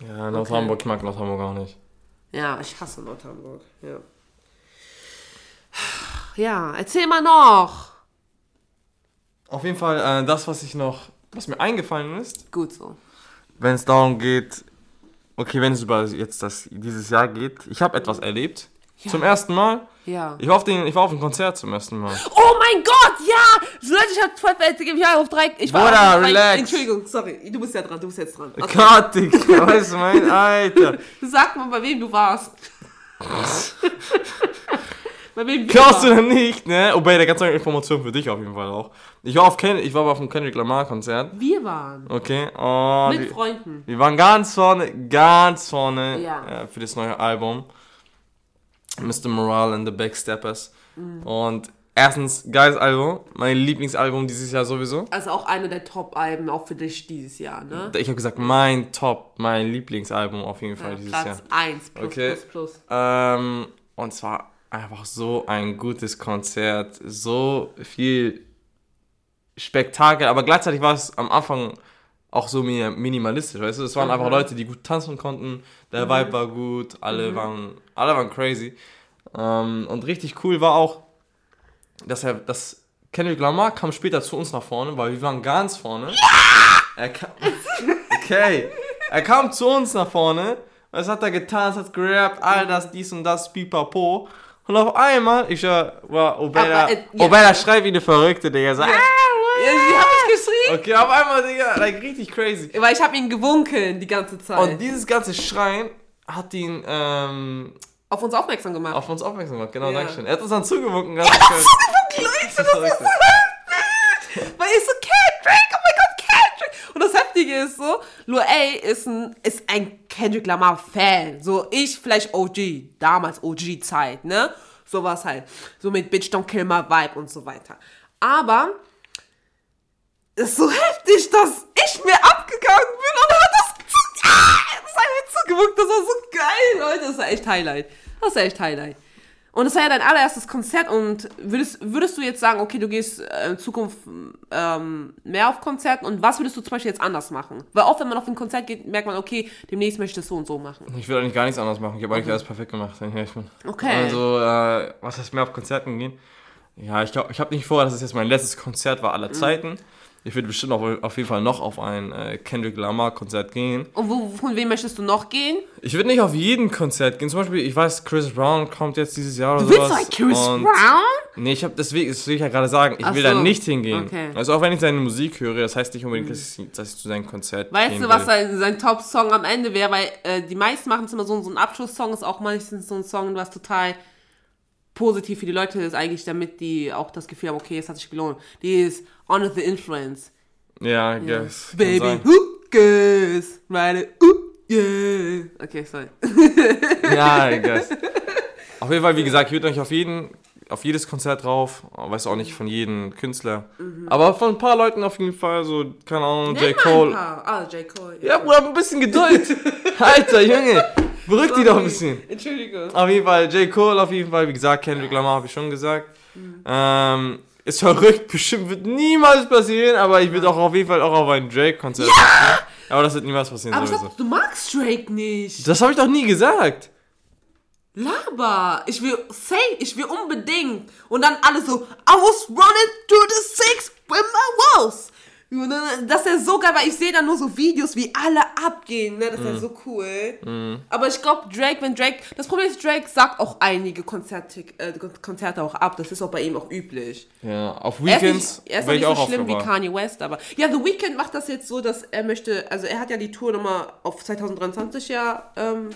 Ja, Nord-Hamburg, ich mag Nord-Hamburg auch nicht. Ja, ich hasse Nordhamburg, ja. Ja, erzähl mal noch. Auf jeden Fall, äh, das, was ich noch, was mir eingefallen ist, Gut so. wenn es darum geht, okay, wenn es über jetzt das, dieses Jahr geht, ich habe etwas erlebt. Ja. Zum ersten Mal. Ja. Ich war, auf den, ich war auf ein Konzert zum ersten Mal. Oh mein Gott, ja! Leute, ich hab Fälle gegeben. Ich war auf drei. Ich war Bruder, auf drei, relax. Entschuldigung, sorry. Du bist ja dran, du bist jetzt dran. Okay. Gott, Digga, weißt du, mein Alter. Sag mal, bei wem du warst. bei wem du Glaubst du denn nicht, ne? Wobei, da ganz neue Information für dich auf jeden Fall auch. Ich war auf Ken ich war auf dem Kendrick Lamar Konzert. Wir waren. Okay. Oh, Mit die, Freunden. wir waren ganz vorne, ganz vorne Ja. äh, für das neue Album. Mr. Morale and the Backsteppers. Mhm. Und erstens, geiles Album. Mein Lieblingsalbum dieses Jahr sowieso. Also auch eine der Top-Alben, auch für dich dieses Jahr, ne? Ich habe gesagt, mein Top, mein Lieblingsalbum auf jeden Fall Ja, dieses Platz Jahr. 1 plus Okay. plus plus. Ähm, und zwar einfach so ein gutes Konzert, so viel Spektakel, aber gleichzeitig war es am Anfang auch so mi- minimalistisch, weißt du? Es waren Mhm. einfach Leute, die gut tanzen konnten, der Vibe war gut, alle Mhm. waren, alle waren crazy. Ähm, und richtig cool war auch, dass er, dass Kendrick Lamar kam später zu uns nach vorne, weil wir waren ganz vorne. Er kam, okay, er kam zu uns nach vorne, was hat er getanzt, hat gerappt, all das, dies und das, pipapo. Und auf einmal, ich war Obeda, Aber, äh, ja. Obeda schreit wie eine Verrückte, Digga. So, ah, Ja, wie hab ich geschrien? Okay, auf einmal, Digga, like, richtig crazy. Weil ich hab ihn gewunken die ganze Zeit. Und dieses ganze Schreien hat ihn ähm, auf uns aufmerksam gemacht. auf uns aufmerksam gemacht. Genau, Ja. danke schön. Er hat uns dann zugewunken. Ganz schön. Leute, Das ist verrückt. Weil ich so, Kendrick, oh mein Gott, Kendrick. Heftige ist so, Lil A ist ein, ist ein Kendrick Lamar Fan. So, ich vielleicht OG, damals OG-Zeit, ne? Sowas halt. So mit Bitch Don't Kill My Vibe und so weiter. Aber, ist so heftig, dass ich mir abgegangen bin und hat das, ah, das hat mir zugeguckt. Das war so geil, Leute. Das war echt Highlight. Das war echt Highlight. Und es war ja dein allererstes Konzert und würdest, würdest du jetzt sagen, okay, du gehst äh, in Zukunft ähm, mehr auf Konzerten und was würdest du zum Beispiel jetzt anders machen? Weil oft, wenn man auf ein Konzert geht, merkt man, okay, demnächst möchte ich das so und so machen. Ich will eigentlich gar nichts anderes machen. Ich habe eigentlich alles perfekt gemacht, wenn ich ehrlich bin. Okay. Also, äh, was heißt mehr auf Konzerten gehen? Ja, ich glaube, ich habe nicht vor, dass es jetzt mein letztes Konzert war aller Zeiten. Ich würde bestimmt auch, auf jeden Fall noch auf ein äh, Kendrick Lamar Konzert gehen. Und wo, von wem möchtest du noch gehen? Ich würde nicht auf jeden Konzert gehen. Zum Beispiel, ich weiß, Chris Brown kommt jetzt dieses Jahr oder Du willst sowas. Chris Brown? Nee, ich habe deswegen, das will ich ja gerade sagen, ich Ach will so. da nicht hingehen. Okay. Also auch wenn ich seine Musik höre, das heißt nicht unbedingt, dass, ich, dass ich zu seinem Konzert Weißt gehen du, was sein, sein Top-Song am Ende wäre? Weil äh, die meisten machen es immer so, so ein Abschlusssong, ist auch meistens so ein Song, was total positiv für die Leute ist, eigentlich, damit die auch das Gefühl haben, okay, es hat sich gelohnt. Die ist Honor the Influence. Ja, I guess. kann Baby, who cares? Meine, uh, yeah. Okay, sorry. Ja, I guess. Auf jeden Fall, wie gesagt, ich würde euch auf jeden, auf jedes Konzert drauf, weiß auch nicht von jedem Künstler, aber von ein paar Leuten auf jeden Fall, so, keine Ahnung, J. Nenn Cole. Ah, J. Cole. Ja, Bruder, ein bisschen Geduld. Alter, Junge, beruhig dich doch ein bisschen. Entschuldige. Auf jeden Fall, J. Cole auf jeden Fall, wie gesagt, Kendrick Lamar habe ich schon gesagt. Ähm, ist verrückt, bestimmt wird niemals passieren, aber ich würde auch auf jeden Fall auch auf ein Drake-Konzert ja! Aber das wird niemals passieren Aber ich sowieso. glaub, du magst Drake nicht. Das habe ich doch nie gesagt. Laber. Ich will say, ich will unbedingt. Und dann alle so, I was running through the six with my walls. Und dann, das ist so geil, weil ich sehe dann nur so Videos, wie alle abgehen. Ne? Das ist ja so cool. Aber ich glaube, Drake, wenn Drake, das Problem ist, Drake sagt auch einige Konzerte, äh, Konzerte auch ab. Das ist auch bei ihm auch üblich. Ja, auf Er ist Weekends nicht, er ist nicht so auch schlimm wie. Kanye West, aber. Ja, The Weeknd macht das jetzt so, dass er möchte, also er hat ja die Tour nochmal auf 2023 ja ähm,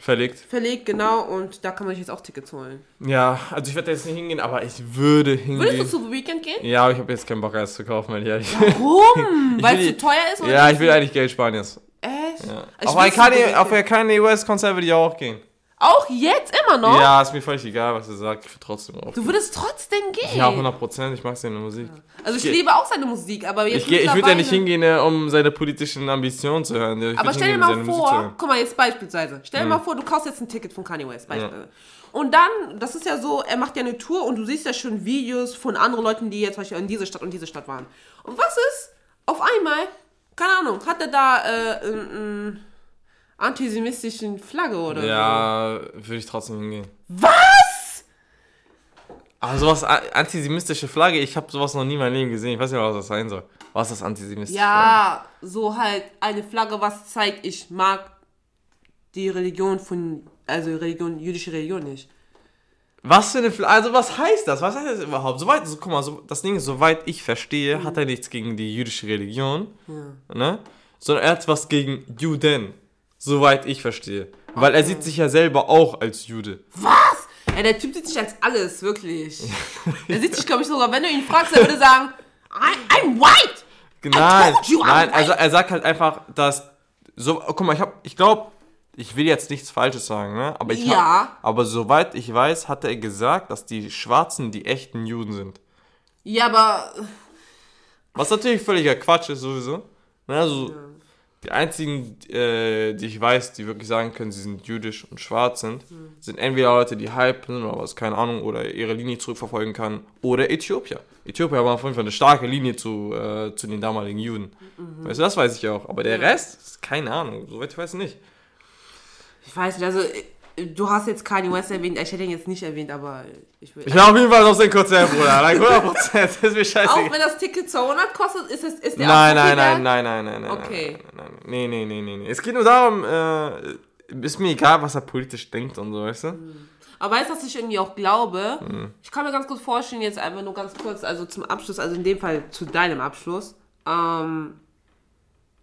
Verlegt. verlegt, genau, und da kann man sich jetzt auch Tickets holen. Ja, also ich werde da jetzt nicht hingehen, aber ich würde hingehen. Würdest du zu The Weeknd gehen? ja, aber ich habe jetzt keinen Bock, eins zu kaufen, weil ich ehrlich Warum? Weil es zu teuer ist? Oder Ja, ich will eigentlich Geld sparen jetzt. Echt? Ja. Ich Auf ein Kanye, Weeknd. auf ein Kanye West Konzert würde ich auch gehen. Auch jetzt immer noch? Ja, ist mir völlig egal, was er sagt. Ich würde trotzdem auch. Du würdest trotzdem gehen. Ja, 100 Prozent. Ich mag seine Musik. also ich geh- liebe auch seine Musik, aber jetzt Ich, ich würde ja nicht hingehen, äh, um seine politischen Ambitionen zu hören. Ich Aber stell dir mal vor, guck mal jetzt beispielsweise, stell dir mal vor, du kaufst jetzt ein Ticket von Kanye West, beispielsweise. Und dann, das ist ja so, er macht ja eine Tour und du siehst ja schon Videos von anderen Leuten, die jetzt zum Beispiel in diese Stadt und diese Stadt waren. Und was ist? Auf einmal, keine Ahnung, hat er da äh, einen antisemitischen Flagge oder so? Ja, würde ich trotzdem hingehen. Was? Aber sowas, antisemitische Flagge, ich habe sowas noch nie in meinem Leben gesehen. Ich weiß nicht, was das sein soll. Was ist das antisemitische Flagge? Ja, so halt eine Flagge, was zeigt, ich mag die Religion von, also Religion, jüdische Religion nicht. Was für eine Flagge? Also, was heißt das? Was heißt das überhaupt? Soweit, so, guck mal, so, das Ding ist, soweit ich verstehe, hat er nichts gegen die jüdische Religion, ne? Sondern er hat was gegen Juden. Soweit ich verstehe. Weil er sieht sich ja selber auch als Jude. Was? Ey, der Typ sieht sich als alles, wirklich. er sieht sich, glaube ich, sogar, wenn du ihn fragst, er würde sagen, I, I'm white. Nein, you I'm nein, also er sagt halt einfach, dass so, guck mal, ich hab, ich glaube, ich will jetzt nichts Falsches sagen, ne? Aber ich Ja. hab, aber soweit ich weiß, hat er gesagt, dass die Schwarzen die echten Juden sind. Ja, aber Was natürlich völliger Quatsch ist sowieso. Ne, also die einzigen, äh, die ich weiß, die wirklich sagen können, sie sind jüdisch und schwarz sind, sind entweder Leute, die sind oder was, keine Ahnung, oder ihre Linie zurückverfolgen kann, oder Äthiopier. Äthiopier haben auf jeden Fall eine starke Linie zu, äh, zu den damaligen Juden. Weißt du, das weiß ich auch. Aber der Rest, ist keine Ahnung, soweit ich weiß nicht. ich weiß nicht, also äh, du hast jetzt Kanye West erwähnt, ich hätte ihn jetzt nicht erwähnt, aber ich will. Ich bin auf jeden Fall auf sein Konzert, Bruder. Like 100%. Das ist mir auch scheiße. wenn das Ticket 200 kostet, ist, es, ist der Nein, auch nein, nein, nein, nein, nein, nein. Okay. Nein, nein, nein. Nee, nee, nee, nee. Es geht nur darum, äh, ist mir egal, was er politisch denkt und so, weißt du? Aber weißt du, was ich irgendwie auch glaube? Mhm. Ich kann mir ganz gut vorstellen, jetzt einfach nur ganz kurz, also zum Abschluss, also in dem Fall zu deinem Abschluss, ähm,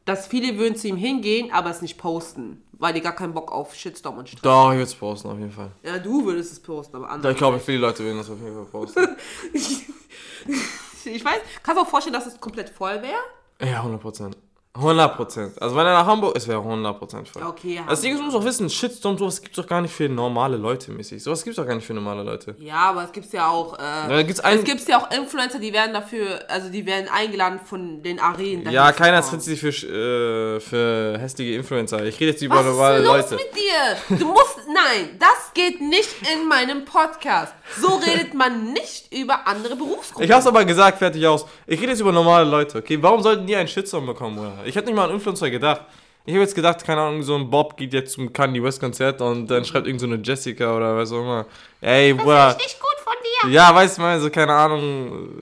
dass viele würden zu ihm hingehen, aber es nicht posten, weil die gar keinen Bock auf Shitstorm und Stress Doch, ich würde es posten, auf jeden Fall. Ja, du würdest es posten, aber andere. ich glaube, viele Leute würden das auf jeden Fall posten. ich weiß, kannst du auch vorstellen, dass es komplett voll wäre? ja, 100%. 100 Prozent. Also wenn er nach Hamburg ist, wäre er 100 Prozent voll. Okay, Das Ding ist, du musst auch wissen, Shitstorm, sowas gibt's doch gar nicht für normale Leute mäßig. Sowas gibt's doch gar nicht für normale Leute. Ja, aber es gibt ja auch. Äh, gibt's einen- es gibt ja auch Influencer, die werden dafür, also die werden eingeladen von den Arenen. Ja, keiner tritt sich für, äh, für hässliche Influencer. Ich rede jetzt über Was ist normale los Leute. mit dir? Du musst, nein, das geht nicht in meinem Podcast. So redet man nicht über andere Berufsgruppen. Ich hab's aber gesagt, fertig aus. Ich rede jetzt über normale Leute, okay? Warum sollten die einen Shitstorm bekommen, oder? Ich hätte nicht mal an Influencer gedacht. Ich habe jetzt gedacht, keine Ahnung, so ein Bob geht jetzt zum Kanye West Konzert und dann schreibt irgend so eine Jessica oder was auch immer. Ey, Bruder. nicht gut von dir. Ja, weißt du mal, so keine Ahnung,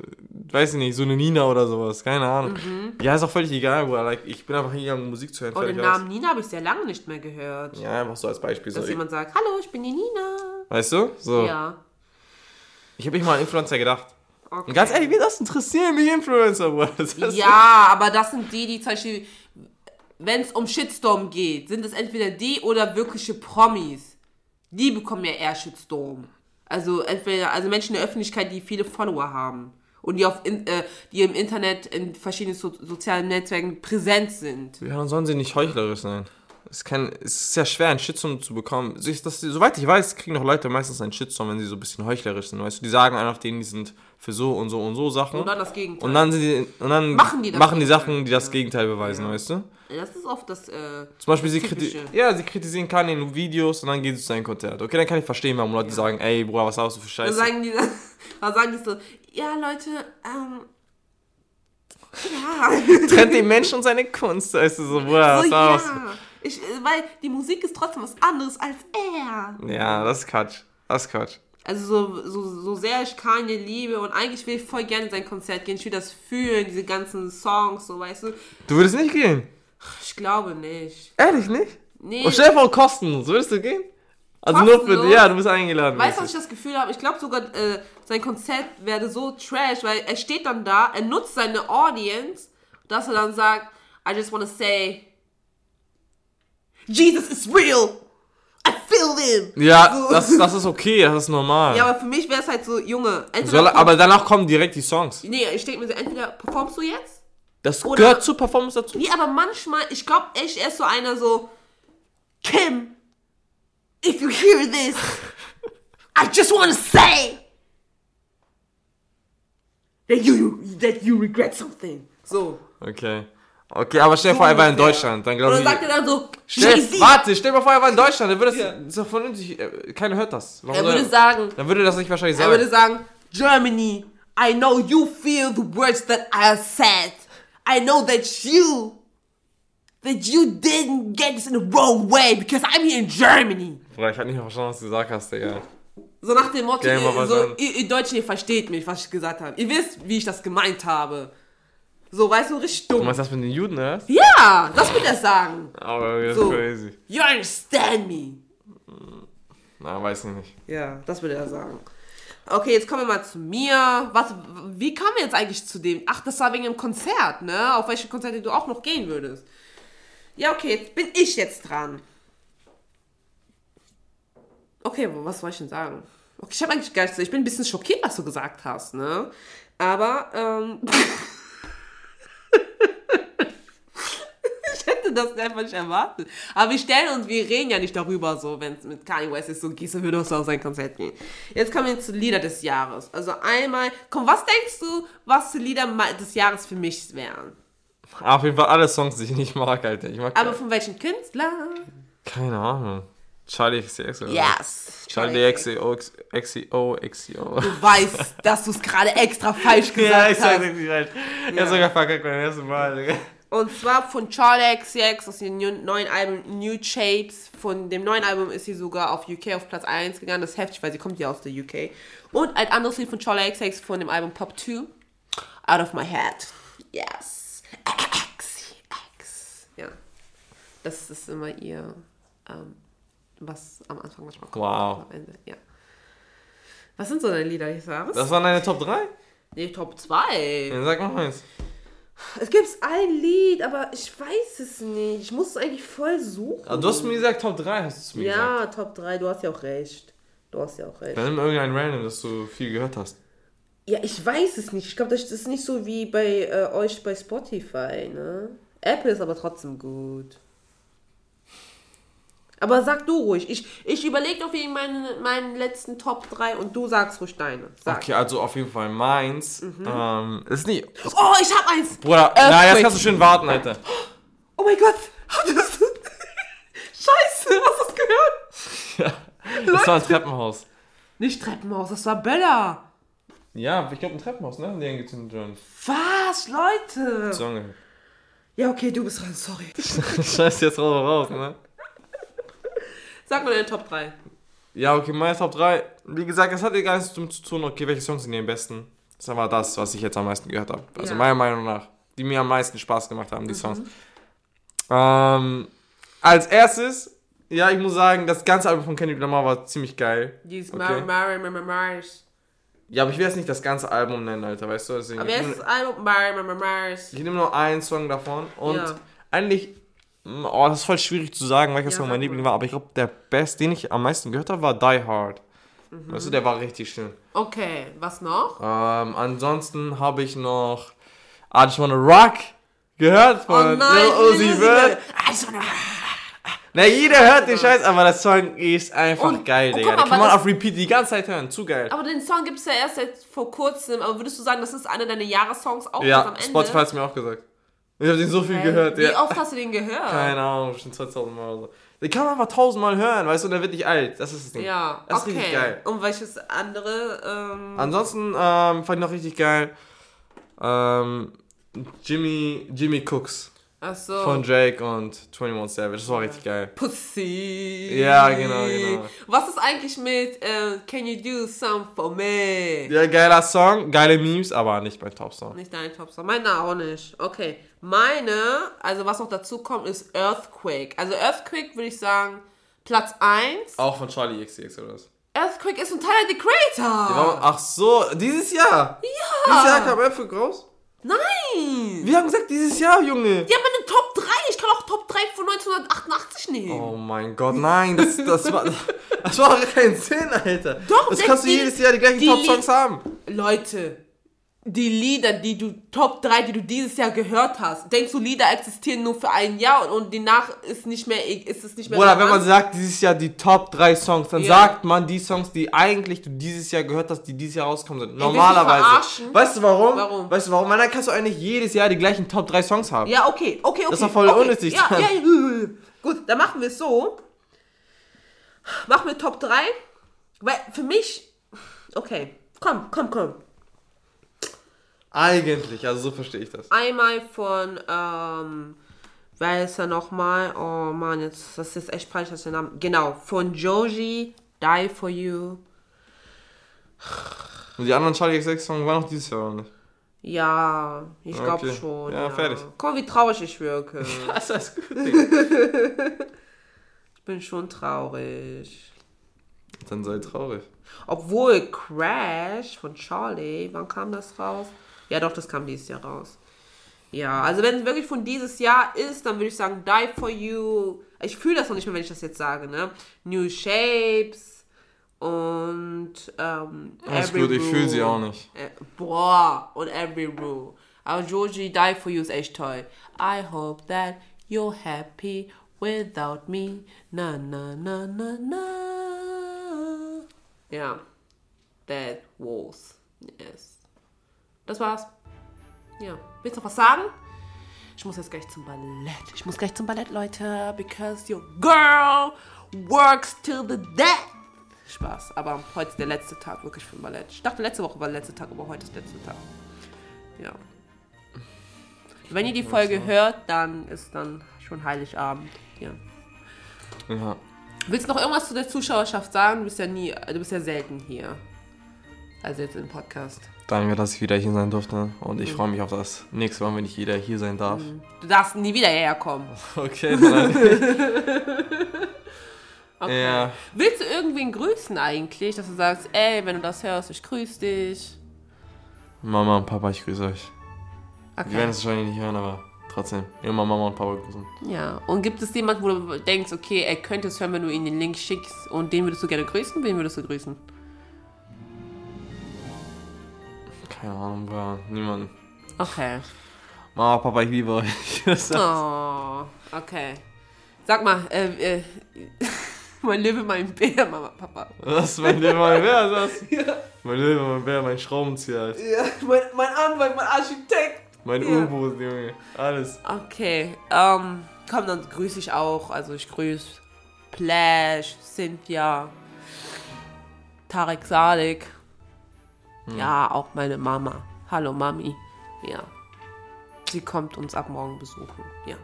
weiß ich nicht, so eine Nina oder sowas, keine Ahnung. Ja, ist auch völlig egal, Bruder. Like, ich bin einfach hingegangen, um Musik zu hören. Oh, den fertig aus. Namen Nina habe ich sehr lange nicht mehr gehört. Ja, einfach so als Beispiel. So. Dass jemand sagt, hallo, ich bin die Nina. Weißt du? So. Ja. Ich habe mich mal an Influencer gedacht. Okay. Und ganz ehrlich, wie das interessiert mich Influencer, Bruder? Ja, aber das sind die, die zum Beispiel, wenn es um Shitstorm geht, sind es entweder die oder wirkliche Promis. Die bekommen ja eher Shitstorm. Also entweder, also Menschen in der Öffentlichkeit, die viele Follower haben. Und die, auf in, äh, die im Internet in verschiedenen so sozialen Netzwerken präsent sind. Ja, dann sollen sie nicht heuchlerisch sein. Es, kann, es ist sehr schwer, einen Shitstorm zu bekommen. So ist das, soweit ich weiß, kriegen doch Leute meistens einen Shitstorm, wenn sie so ein bisschen heuchlerisch sind. Weißt du, die sagen einfach denen, die sind für so und so und so Sachen. Und dann das Gegenteil. Und dann, sind die, und dann Machen die das machen die. Sachen, die das Gegenteil beweisen, weißt du? das ist oft das, äh, Zum Beispiel, sie, kriti ja, sie kritisieren Kanye in Videos und dann gehen sie zu seinem Konzert. Okay, dann kann ich verstehen, warum Leute sagen, ey, Bruder, was hast du für dann Scheiße? sagen die, dann sagen die so, ja Leute, ähm, ja. Trennt den Menschen und seine Kunst, weißt du, so, Bruder, So, ja. Ich, äh, weil die Musik ist trotzdem was anderes als er. Ja, das ist Quatsch. Das ist Quatsch. Also so, so, so sehr ich Kanye liebe und eigentlich will ich voll gerne in sein Konzert gehen. Ich will das fühlen, diese ganzen Songs, so weißt du. Du würdest nicht gehen? Ich glaube nicht. Ehrlich nicht? Nee. Und stell dir vor, kostenlos. Würdest du gehen? Also nur für Kostenlos? Ja, du bist eingeladen. Weißt du, was ich das Gefühl habe? Ich glaube sogar, äh, sein Konzert werde so trash, weil er steht dann da, er nutzt seine Audience, dass er dann sagt, I just wanna say, Jesus is real! I feel him! Ja, So. das, das ist okay, das ist normal. Ja, aber für mich wäre es halt so, Junge, Soll, aber danach kommen direkt die Songs. Nee, ich denke mir so, entweder performst du jetzt? Das Oder- gehört zur Performance dazu. Nee, aber manchmal, ich glaube echt, er ist so einer so, Kim, if you hear this, I just wanna say that you, that you regret something. So. Okay. Okay, aber stell dir vor, er war in. Deutschland. Dann Und glaube dann ich. sagt er dann so, Stell, warte, stell dir mal vor, er war in Deutschland. Dann würde das, Ja. das ist doch äh, Keiner hört das. Warum Er würde sagen, Dann würde das nicht wahrscheinlich er würde sagen. sagen, Germany, I know you feel the words that I have said. I know that you, that you didn't get this in the wrong way because I'm here in Germany. Bruder, ich hab nicht mehr verstanden, was du gesagt hast, Digga. So nach dem Motto, ihr, so, ihr, ihr Deutschen, ihr versteht mich, was ich gesagt habe. Ihr wisst, wie ich das gemeint habe. So, weißt du, richtig Du dumm. meinst das mit den Juden, ne? Ja, das wird er sagen. Aber das So. crazy. You understand me. Na, weiß ich nicht. Ja, das würde er sagen. Okay, jetzt kommen wir mal zu mir. Was, wie kamen wir jetzt eigentlich zu dem? Ach, das war wegen dem Konzert, ne? Auf welche Konzerte du auch noch gehen würdest. Ja, okay, jetzt bin ich jetzt dran. Okay, was soll ich denn sagen? Okay, ich habe eigentlich gar nichts. Ich bin ein bisschen schockiert, was du gesagt hast, ne? Aber, ähm. ich hätte das einfach nicht erwartet. Aber wir stellen uns, wir reden ja nicht darüber, so, wenn es mit Kanye West ist, so gehst du, würdest du auf sein Konzert gehen. Jetzt kommen wir zu Lieder des Jahres. Also einmal, komm, was denkst du, was die Lieder des Jahres für mich wären? Auf jeden Fall alle Songs, die ich nicht mag, Alter. Ich mag Aber von welchem Künstler? keine Ahnung. Charlie XCX oder? Yes. Charlie XCO, XCO, XCO. Du weißt, dass du es gerade extra falsch gesagt Ja, ich hast. sag nicht falsch. Ich hab sogar verkackt beim ersten Mal. Und zwar von Charlie XCX aus dem neuen Album New Shapes. Von dem neuen Album ist sie sogar auf UK auf Platz 1 gegangen. Das ist heftig, weil sie kommt ja aus der UK. Und ein anderes Lied von Charlie XCX von dem Album Pop 2. Out of My Head. Yes. XCX. Ja. Das ist immer ihr, ähm, was am Anfang manchmal kommt. Wow. Am Ende, ja. Was sind so deine Lieder des Jahres? Das waren deine Top 3? Nee, Top 2. Dann sag noch eins. Es gibt ein Lied, aber ich weiß es nicht. Ich muss es eigentlich voll suchen. Aber du hast mir gesagt, Top 3 hast du zu mir gesagt. Ja, Top 3, du hast ja auch recht. Du hast ja auch recht. Dann nimm irgendein Random, das du viel gehört hast. Ja, ich weiß es nicht. Ich glaube, das ist nicht so wie bei äh, euch bei Spotify, ne? Apple ist aber trotzdem gut. Aber sag du ruhig. Ich, ich überlege noch wegen meinen, meinen letzten Top 3 und du sagst ruhig deine. Sag. Okay, also auf jeden Fall meins. Ähm, ist nie. Oh, ich hab eins! Bruder, na, jetzt Earthquake. kannst du schön warten, Alter. Oh mein Gott! Habt ihr das? Scheiße, hast du das gehört? Das war ein Treppenhaus. Nicht Treppenhaus, das war Bella. Ja, ich glaube ein Treppenhaus, ne? Die angezündet wurden. Was, Leute? So angehört. Ja, okay, du bist dran, sorry. Scheiße, jetzt raus, raus, ne? Sag mal deine Top 3. Ja, okay, meine Top 3. Wie gesagt, es hat ja gar nichts damit zu tun, okay, welche Songs sind die am besten. Das ist aber das, was ich jetzt am meisten gehört habe. Also Ja. meiner Meinung nach. Die mir am meisten Spaß gemacht haben, die Songs. Ähm, als erstes, ja, ich muss sagen, das ganze Album von Kendrick Lamar war ziemlich geil. Dieses Okay. Mary, Mary, Mary. Ja, aber ich will jetzt nicht das ganze Album nennen, Alter, weißt du? Deswegen, Aber ich, wer ist nehm- das Album? Mary, Mary, Mary. ich nehme nur einen Song davon und Ja. eigentlich, oh, das ist voll schwierig zu sagen, welcher Ja, mein. Liebling war, aber ich glaube, der best, den ich am meisten gehört habe, war Die Hard. Mhm. Weißt du, der war richtig schön. Okay, was noch? Ähm, ansonsten habe ich noch I Just Wanna Rock gehört von oh nein, Lil Uzi Vert. Ah, ich so eine- Na, jeder hört den Scheiß, aber der Song ist einfach Und- geil, oh, Digga. mal, Den kann man auf Repeat die ganze Zeit hören. Zu geil. Aber den Song gibt es ja erst seit vor kurzem. Aber würdest du sagen, das ist einer deiner Jahressongs auch Ja, am Ende? Spotify hat es mir auch gesagt. Ich habe den so viel Hä? gehört, Wie ja. oft hast du den gehört? Keine Ahnung, schon 2000 Mal oder so. Den kann man einfach tausendmal hören, weißt du, und der wird nicht alt. Das ist das Ding. Ja, Das ist okay. richtig geil. Und welches andere? Ähm, Ansonsten ähm, fand ich noch richtig geil ähm, Jimmy, Jimmy Cooks achso. von Drake und 21 Savage. Das war richtig geil. Pussy. Ja, genau, genau. Was ist eigentlich mit äh, Can You Do Some For Me? Ja, geiler Song, geile Memes, aber nicht mein Top-Song. Nicht dein Top-Song. Meine auch nicht. Okay. Meine, also was noch dazu kommt, ist Earthquake. Also Earthquake würde ich sagen, Platz 1. Auch von Charlie XCX oder was? Earthquake ist von Tyler, the Creator. Warum? Ach so, dieses Jahr. Ja. Dieses Jahr kam Earthquake raus. Nein. Wir haben gesagt, dieses Jahr, Junge. Die haben eine Top 3. Ich kann auch Top 3 von 1988 nehmen. Oh mein Gott, nein, das, das war das war kein Sinn, Alter. Doch, das kannst du die- jedes Jahr die gleichen Top-Songs haben. Leute, die Lieder, die du, Top 3, die du dieses Jahr gehört hast, denkst du, Lieder existieren nur für ein Jahr und, und danach ist, nicht mehr, ist es nicht mehr Oder wenn man sagt, dieses Jahr die Top 3 Songs, dann Ja. sagt man die Songs, die eigentlich du dieses Jahr gehört hast, die dieses Jahr rauskommen sind. Normalerweise. Weißt du warum? Warum? Weißt du warum? Weil dann kannst du eigentlich jedes Jahr die gleichen Top 3 Songs haben. Ja, okay, okay, okay. Das ist doch voll okay. unnötig ja, ja. Gut, dann machen wir es so. Machen wir Top 3. Weil für mich. Okay, komm, komm, komm. Eigentlich, also so verstehe ich das. Einmal von, ähm, wer ist er nochmal? Oh Mann, jetzt, das ist echt peinlich, dass ich den Namen. Genau, von Joji, Die for You. Und die anderen Charlie XX Songs waren noch dieses Jahr oder nicht? Ja, ich glaube Okay. schon. Ja, fertig. Guck, wie traurig ich wirke. Das ist gut, ich bin schon traurig. Dann sei traurig. Obwohl Crash von Charlie, wann kam das raus? Ja, doch, das kam dieses Jahr raus. Ja, also wenn es wirklich von dieses Jahr ist, dann würde ich sagen Die for You. Ich fühle das noch nicht mehr, wenn ich das jetzt sage, ne? New Shapes und ähm, Alles Every gut, ich fühle sie auch nicht. Äh, boah, und Every Rule. Aber Georgie, Die for You ist echt toll. I hope that you're happy without me. Na, na, na, na, na. Ja. That was. Yes. Das war's. Ja. Willst du noch was sagen? Ich muss jetzt gleich zum Ballett. Ich muss gleich zum Ballett, Leute. Because your girl works till the death. Spaß. Aber heute ist der letzte Tag wirklich für Ballett. Ich dachte, letzte Woche war der letzte Tag, aber heute ist der letzte Tag. Ja. Wenn ihr die Folge hört, dann ist dann schon Heiligabend. Ja. Ja. Willst du noch irgendwas zu der Zuschauerschaft sagen? Du bist ja nie, du bist ja selten hier. Also jetzt im Podcast. Danke, dass ich wieder hier sein durfte. Und ich freue mich auf das nächste Mal, wenn ich wieder hier sein darf. Du darfst nie wieder hierher kommen. Okay, dann. Okay. Ja. Willst du irgendwen grüßen eigentlich? Dass du sagst, ey, wenn du das hörst, ich grüße dich. Mama und Papa, ich grüße euch. Die werden Okay. es wahrscheinlich nicht hören, aber trotzdem. Immer Mama und Papa grüßen. Ja. Und gibt es jemanden, wo du denkst, okay, er könnte es hören, wenn du ihm den Link schickst und den würdest du gerne grüßen? Wen würdest du grüßen? Keine Ahnung, war niemand. Okay. Mama, Papa, ich liebe euch. Oh, okay. Sag mal, äh, äh, mein Löwe, mein Bär, Mama, Papa. Was? Mein Löwe, mein Bär, was? Ja, Mein Löwe, mein Bär, mein Schraubenzieher. Ja mein, mein Anwalt, mein Architekt. Mein Ja. U-Boot, Junge. Alles. Okay, ähm, komm, dann grüße ich auch. Also ich grüße Plash, Cynthia, Tarek Salik. Ja, auch meine Mama. Hallo Mami. Ja. Sie kommt uns ab morgen besuchen. Ja.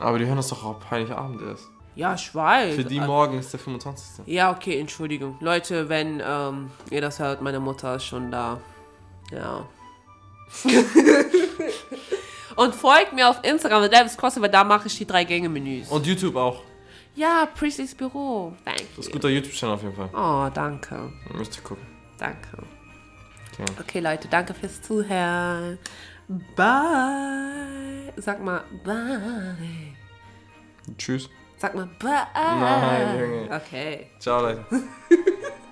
Aber die hören das doch auch Heiligabend erst. Ja, ich weiß. Für die Äh, morgen ist der 25. Ja, okay, Entschuldigung. Leute, wenn ähm, ihr das hört, meine Mutter ist schon da. Ja. Und folgt mir auf Instagram, Davis Crossover, da mache ich die drei Gänge-Menüs. Und YouTube auch. Ja, Priestley's Büro. Thank Das ist you. guter YouTube-Channel auf jeden Fall. Oh, danke. Müsst ihr gucken. Danke. Okay. Okay, Leute, danke fürs Zuhören. Bye. Sag mal, bye. Tschüss. Sag mal, bye. Nein, Junge. Okay. Ciao, Leute.